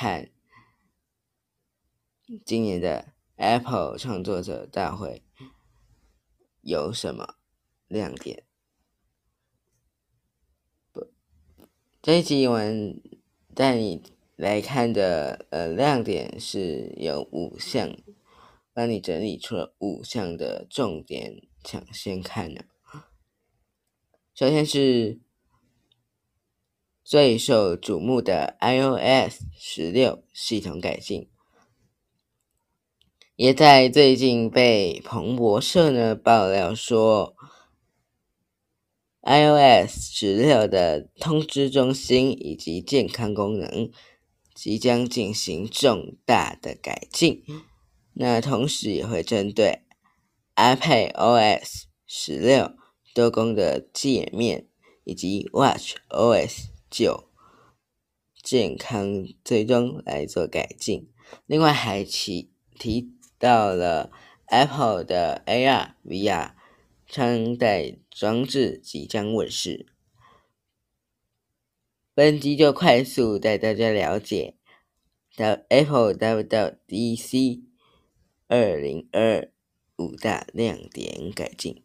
看今年的 Apple 创作者大会有什么亮点？不，这一集我们带你来看的呃亮点是有五项，帮你整理出了五项的重点抢先看呢。首先是最受瞩目的 iOS 十六系统改进。也在最近被彭博社呢爆料说，iOS 十六的通知中心以及健康功能即将进行重大的改进。那同时也会针对 iPadOS 十六多功的界面以及 WatchOS 九健康追踪来做改进。另外还提提。到了 Apple 的 AR、VR 穿戴装置即将问世，本集就快速带大家了解到 Apple WWDC 二零二五大亮点改进。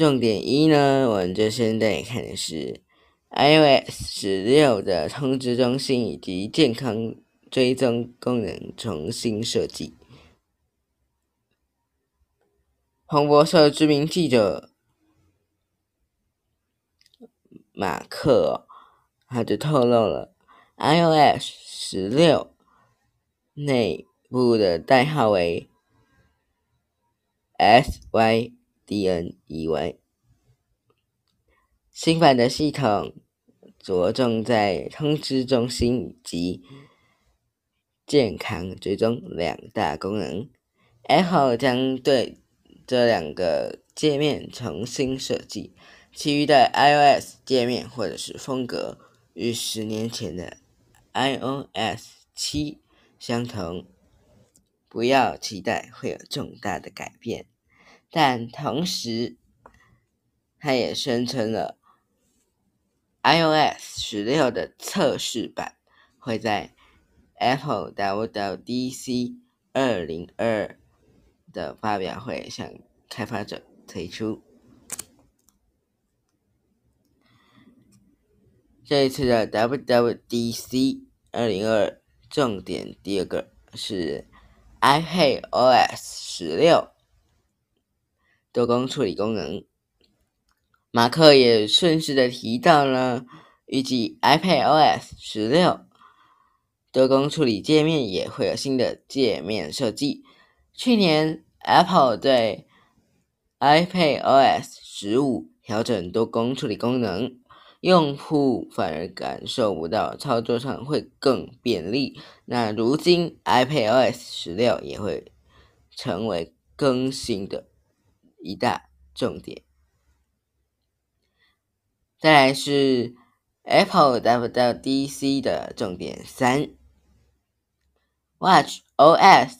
重点一呢，我们就先带你看的是 iOS 十六的通知中心以及健康。追踪功能重新设计。彭博社知名记者马克，他就透露了 iOS 十六内部的代号为 SY Dn 以为新版的系统着重在通知中心以及。健康追踪两大功能，Apple 将对这两个界面重新设计，其余的 iOS 界面或者是风格与十年前的 iOS 七相同，不要期待会有重大的改变。但同时，它也声称了 iOS 十六的测试版会在。Apple WWDC 二零二的发表会向开发者推出。这一次的 WWDC 二零二重点第二个是 iPadOS 十六多功处理功能。马克也顺势的提到了，预计 iPadOS 十六。多功处理界面也会有新的界面设计。去年 Apple 对 iPadOS 十五调整多功处理功能，用户反而感受不到操作上会更便利。那如今 iPadOS 十六也会成为更新的一大重点。再来是 Apple WWDC 的重点三。Watch OS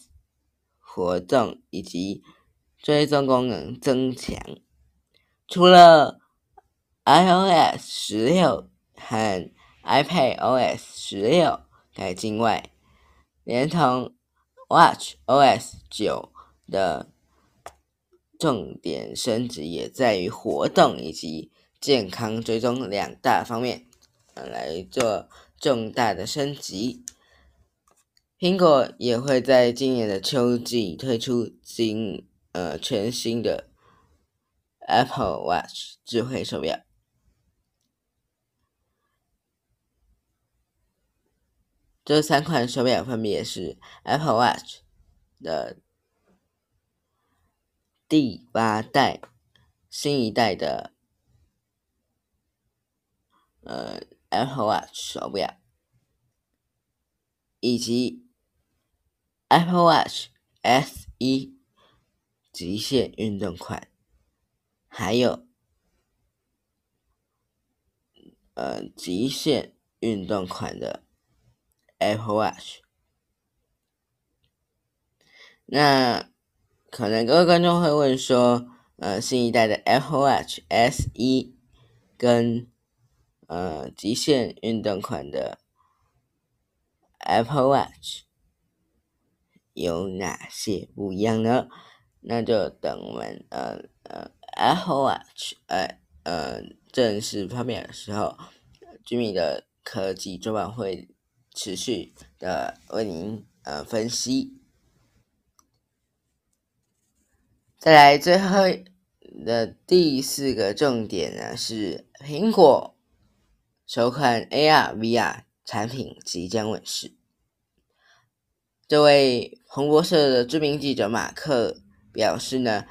活动以及追踪功能增强，除了 iOS 十六和 iPadOS 十六改进外，连同 Watch OS 九的重点升级也在于活动以及健康追踪两大方面，来做重大的升级。苹果也会在今年的秋季推出新呃全新的 Apple Watch 智慧手表。这三款手表分别是 Apple Watch 的第八代、新一代的呃 Apple Watch 手表，以及 Apple Watch S 一极限运动款，还有呃极限运动款的 Apple Watch。那可能各位观众会问说，呃，新一代的 Apple Watch S 一跟呃极限运动款的 Apple Watch 有哪些不一样呢？那就等我们呃呃 Apple Watch 呃呃正式发表的时候，居民的科技周报会持续的为您呃分析。再来最后的第四个重点呢，是苹果首款 AR VR 产品即将问世。这位彭博社的知名记者马克表示呢，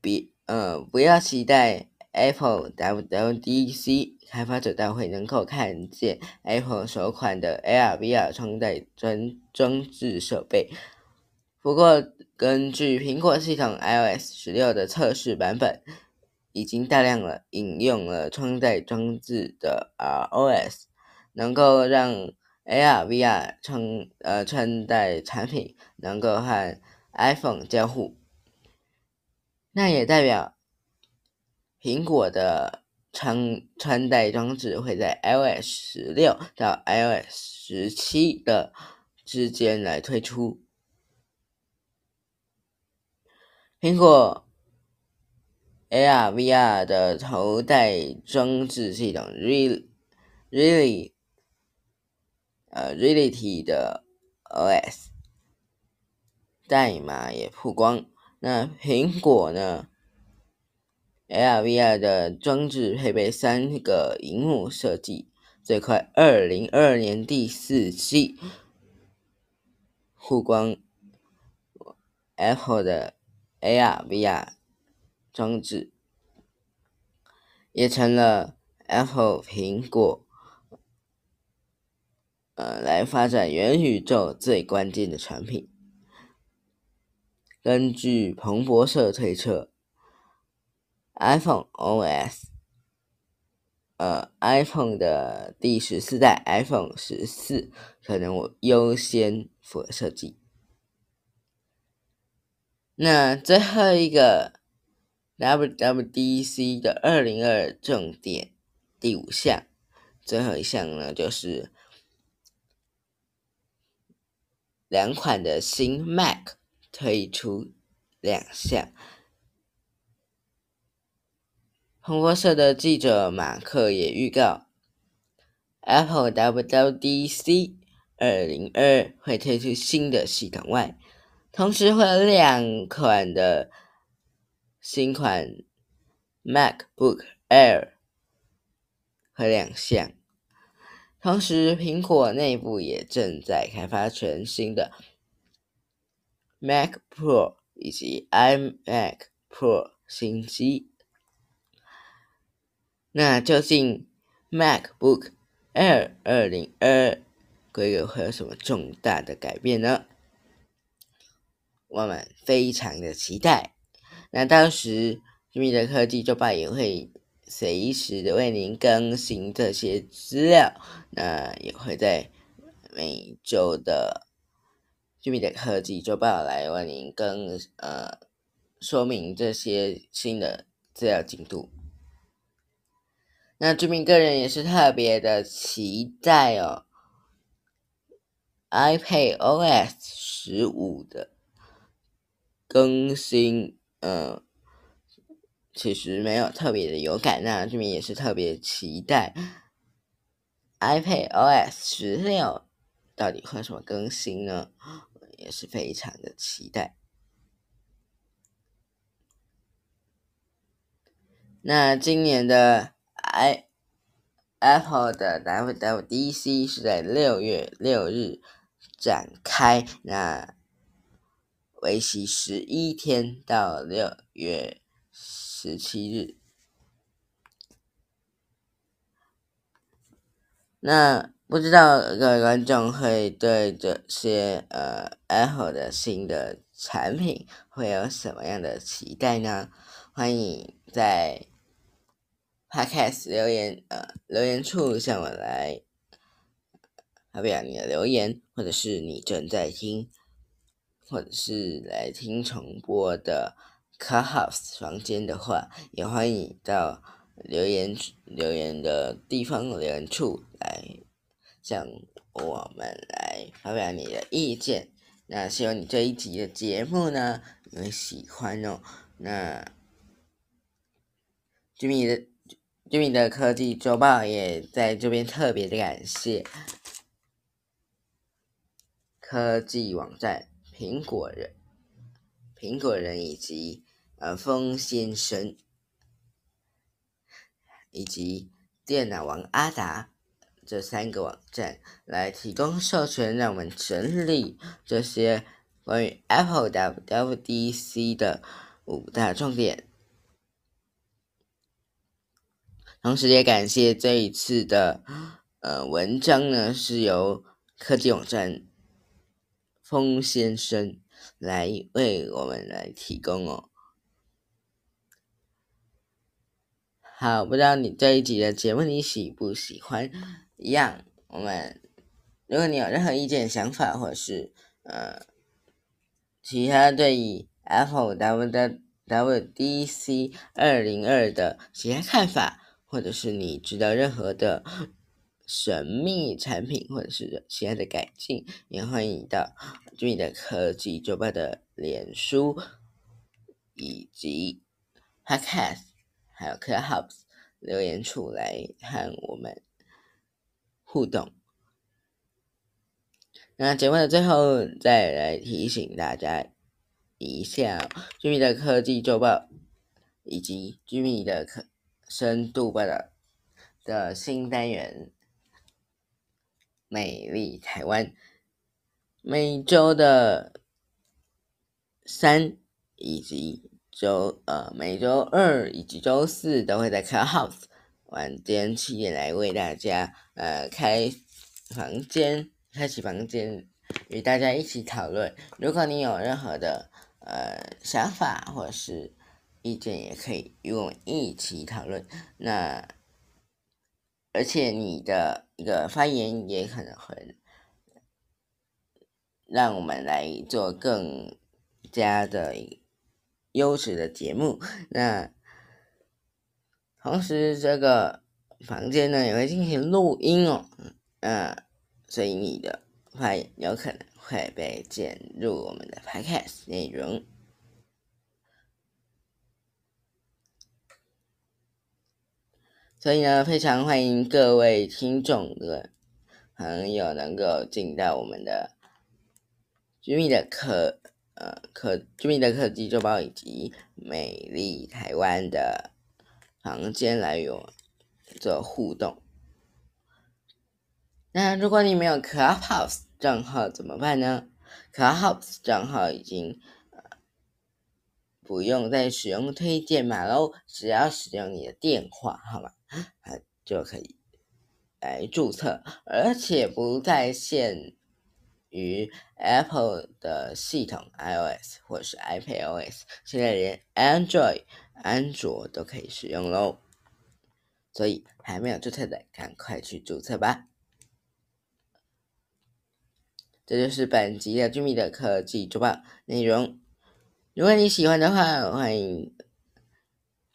比呃不要期待 Apple WWDC 开发者大会能够看见 Apple 首款的 AR VR 穿戴装装置设备。不过，根据苹果系统 iOS 十六的测试版本，已经大量了引用了穿戴装置的 ROS，能够让 AR VR 穿呃穿戴产品能够和 iPhone 交互。那也代表苹果的穿穿戴装置会在 iOS 十六到 iOS 十七的之间来推出。苹果 AR VR 的头戴装置系统，really，呃 Reality 的 OS 代码也曝光。那苹果呢？AR VR 的装置配备三个荧幕设计，最快二零二二年第四季曝光 Apple 的。AR VR 装置也成了 Apple 苹果呃来发展元宇宙最关键的产品。根据彭博社推测，iPhone OS 呃 iPhone 的第十四代 iPhone 十四可能优先符合设计。那最后一个 WWDC 的二零二重点第五项，最后一项呢，就是两款的新 Mac 推出亮相。彭博社的记者马克也预告，Apple WWDC 二零二会推出新的系统外。同时会有两款的新款 MacBook Air 会亮相，同时苹果内部也正在开发全新的 Mac Pro 以及 iMac Pro 新机。那究竟 MacBook Air 二零二规格会有什么重大的改变呢？我们非常的期待，那到时居民的科技周报也会随时的为您更新这些资料，那也会在每周的居民的科技周报来为您更呃说明这些新的资料进度。那居民个人也是特别的期待哦，iPad OS 十五的。更新，嗯，其实没有特别的有感，那这边也是特别期待 iPad OS 十六到底会什么更新呢？也是非常的期待。那今年的 i Apple 的 WWDC 是在六月六日展开，那。为期十一天到六月十七日。那不知道各位观众会对这些呃 Apple 的新的产品会有什么样的期待呢？欢迎在 Podcast 留言呃留言处向我来发表你的留言，或者是你正在听。或者是来听重播的 Car House 房间的话，也欢迎到留言留言的地方留言处来向我们来发表你的意见。那希望你这一集的节目呢，你会喜欢哦。那居民的居民的科技周报也在这边特别的感谢科技网站苹果人、苹果人以及呃风先生以及电脑王阿达。这三个网站来提供授权，让我们整理这些关于 Apple WWDC 的五大重点。同时，也感谢这一次的呃文章呢，是由科技网站风先生来为我们来提供哦。好，不知道你这一集的节目你喜不喜欢？一样，我们如果你有任何意见、想法，或者是呃其他对于 Apple WWDC 二零二的其他看法，或者是你知道任何的神秘产品，或者是其他的改进，也欢迎到注意的科技周报的脸书以及 Podcast，还有 Clubhouse 留言处来和我们。互动。那节目的最后，再来提醒大家一下，居民的科技周报以及居民的科深度报道的新单元——美丽台湾，每周的三以及周呃每周二以及周四都会在 Clubhouse。晚间七点来为大家呃开房间，开启房间与大家一起讨论。如果你有任何的呃想法或是意见，也可以与我们一起讨论。那而且你的一个发言也可能会让我们来做更加的优质的节目。那。同时，这个房间呢也会进行录音哦，嗯，所以你的发言有可能会被剪入我们的 podcast 内容。所以呢，非常欢迎各位听众的朋友能够进到我们的居民的科呃科居民的科技周报以及美丽台湾的。房间来与我做互动。那如果你没有 Clubhouse 账号怎么办呢？Clubhouse 账号已经不用再使用推荐码喽，只要使用你的电话号码，啊就可以来注册，而且不在线于 Apple 的系统 iOS 或是 iPadOS，现在连 Android。安卓都可以使用喽，所以还没有注册的，赶快去注册吧。这就是本集的居民的科技周报内容。如果你喜欢的话，欢迎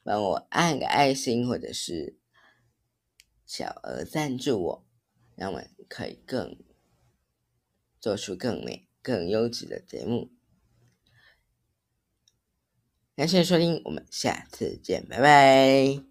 帮我按个爱心，或者是小额赞助我，让我们可以更做出更美、更优质的节目。感谢收听，我们下次见，拜拜。